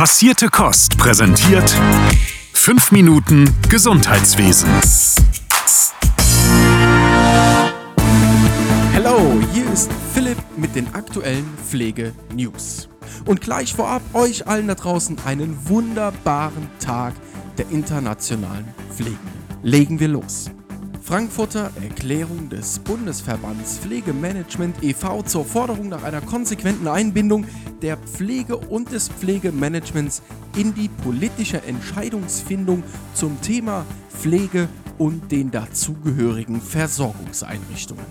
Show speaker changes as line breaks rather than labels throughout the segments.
Passierte Kost präsentiert 5 Minuten Gesundheitswesen.
Hallo, hier ist Philipp mit den aktuellen Pflege-News. Und gleich vorab euch allen da draußen einen wunderbaren Tag der internationalen Pflege. Legen wir los. Frankfurter Erklärung des Bundesverbands Pflegemanagement e.V. zur Forderung nach einer konsequenten Einbindung der Pflege und des Pflegemanagements in die politische Entscheidungsfindung zum Thema Pflege und den dazugehörigen Versorgungseinrichtungen.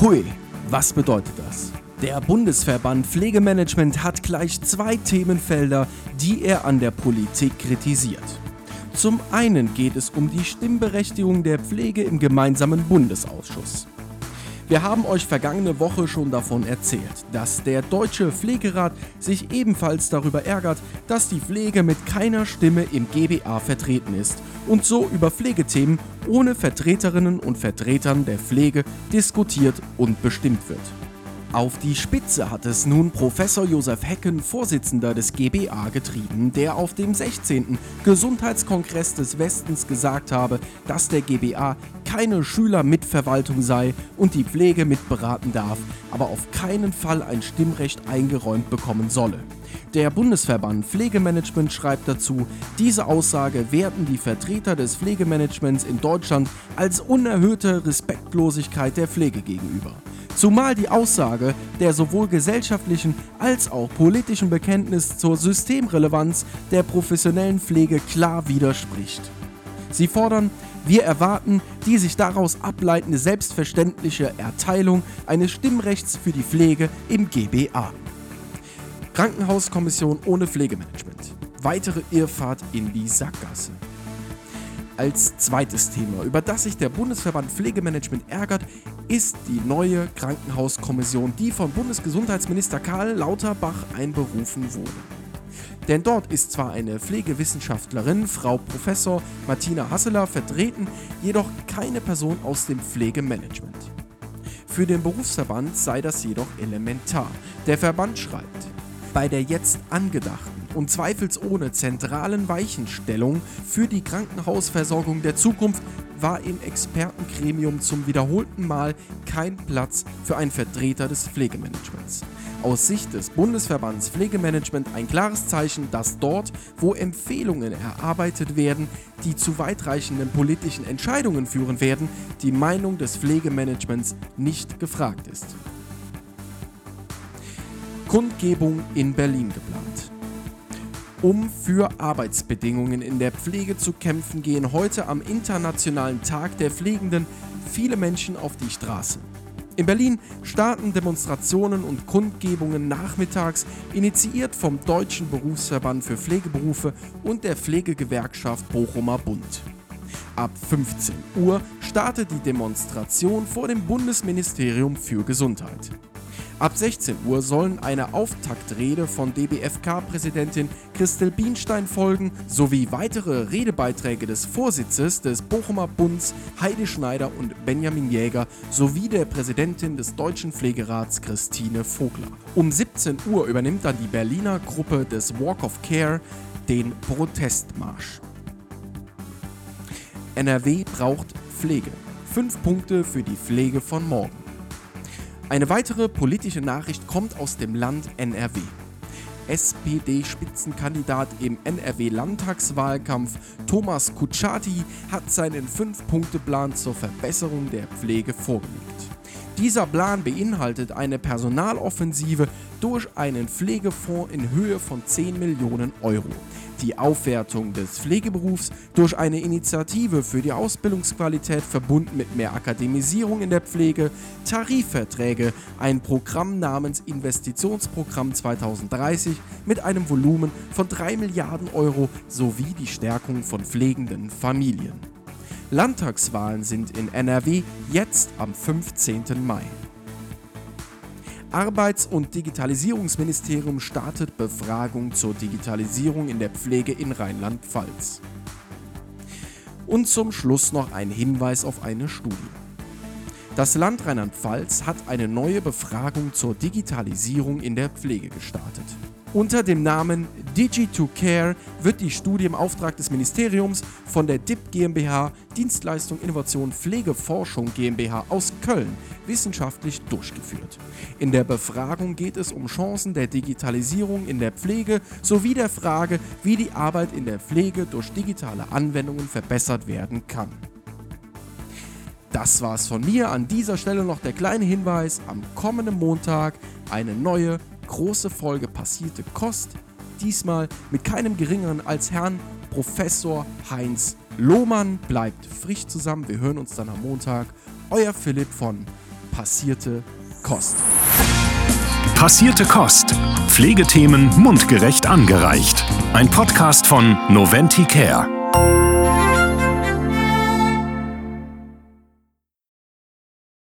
Hui, was bedeutet das? Der Bundesverband Pflegemanagement hat gleich zwei Themenfelder, die er an der Politik kritisiert. Zum einen geht es um die Stimmberechtigung der Pflege im gemeinsamen Bundesausschuss. Wir haben euch vergangene Woche schon davon erzählt, dass der Deutsche Pflegerat sich ebenfalls darüber ärgert, dass die Pflege mit keiner Stimme im GBA vertreten ist und so über Pflegethemen ohne Vertreterinnen und Vertretern der Pflege diskutiert und bestimmt wird. Auf die Spitze hat es nun Professor Josef Hecken, Vorsitzender des GBA, getrieben, der auf dem 16. Gesundheitskongress des Westens gesagt habe, dass der GBA keine Schülermitverwaltung sei und die Pflege mitberaten darf, aber auf keinen Fall ein Stimmrecht eingeräumt bekommen solle. Der Bundesverband Pflegemanagement schreibt dazu, diese Aussage werten die Vertreter des Pflegemanagements in Deutschland als unerhöhte Respektlosigkeit der Pflege gegenüber. Zumal die Aussage der sowohl gesellschaftlichen als auch politischen Bekenntnis zur Systemrelevanz der professionellen Pflege klar widerspricht. Sie fordern, wir erwarten die sich daraus ableitende selbstverständliche Erteilung eines Stimmrechts für die Pflege im GBA. Krankenhauskommission ohne Pflegemanagement. Weitere Irrfahrt in die Sackgasse. Als zweites Thema, über das sich der Bundesverband Pflegemanagement ärgert, ist die neue Krankenhauskommission, die von Bundesgesundheitsminister Karl Lauterbach einberufen wurde. Denn dort ist zwar eine Pflegewissenschaftlerin, Frau Professor Martina Hasseler, vertreten, jedoch keine Person aus dem Pflegemanagement. Für den Berufsverband sei das jedoch elementar. Der Verband schreibt, bei der jetzt angedachten und zweifelsohne zentralen Weichenstellung für die Krankenhausversorgung der Zukunft war im Expertengremium zum wiederholten Mal kein Platz für einen Vertreter des Pflegemanagements. Aus Sicht des Bundesverbands Pflegemanagement ein klares Zeichen, dass dort, wo Empfehlungen erarbeitet werden, die zu weitreichenden politischen Entscheidungen führen werden, die Meinung des Pflegemanagements nicht gefragt ist. Kundgebung in Berlin geplant. Um für Arbeitsbedingungen in der Pflege zu kämpfen, gehen heute am Internationalen Tag der Pflegenden viele Menschen auf die Straße. In Berlin starten Demonstrationen und Kundgebungen nachmittags, initiiert vom Deutschen Berufsverband für Pflegeberufe und der Pflegegewerkschaft Bochumer Bund. Ab 15 Uhr startet die Demonstration vor dem Bundesministerium für Gesundheit. Ab 16 Uhr sollen eine Auftaktrede von DBFK-Präsidentin Christel Bienstein folgen, sowie weitere Redebeiträge des Vorsitzes des Bochumer Bunds Heidi Schneider und Benjamin Jäger sowie der Präsidentin des Deutschen Pflegerats Christine Vogler. Um 17 Uhr übernimmt dann die Berliner Gruppe des Walk of Care den Protestmarsch. NRW braucht Pflege. Fünf Punkte für die Pflege von morgen. Eine weitere politische Nachricht kommt aus dem Land NRW. SPD-Spitzenkandidat im NRW-Landtagswahlkampf Thomas Kutschaty hat seinen Fünf-Punkte-Plan zur Verbesserung der Pflege vorgelegt. Dieser Plan beinhaltet eine Personaloffensive durch einen Pflegefonds in Höhe von 10 Millionen Euro die Aufwertung des Pflegeberufs durch eine Initiative für die Ausbildungsqualität verbunden mit mehr Akademisierung in der Pflege, Tarifverträge, ein Programm namens Investitionsprogramm 2030 mit einem Volumen von 3 Milliarden Euro sowie die Stärkung von pflegenden Familien. Landtagswahlen sind in NRW jetzt am 15. Mai. Arbeits- und Digitalisierungsministerium startet Befragung zur Digitalisierung in der Pflege in Rheinland-Pfalz. Und zum Schluss noch ein Hinweis auf eine Studie. Das Land Rheinland-Pfalz hat eine neue Befragung zur Digitalisierung in der Pflege gestartet. Unter dem Namen Digi2Care wird die Studie im Auftrag des Ministeriums von der DIP GmbH Dienstleistung Innovation Pflegeforschung GmbH aus Köln wissenschaftlich durchgeführt. In der Befragung geht es um Chancen der Digitalisierung in der Pflege sowie der Frage, wie die Arbeit in der Pflege durch digitale Anwendungen verbessert werden kann. Das war's von mir. An dieser Stelle noch der kleine Hinweis: am kommenden Montag eine neue große Folge passierte Kost. Diesmal mit keinem geringeren als Herrn Professor Heinz Lohmann. Bleibt frisch zusammen. Wir hören uns dann am Montag. Euer Philipp von Passierte Kost.
Passierte Kost. Pflegethemen mundgerecht angereicht. Ein Podcast von Noventi Care.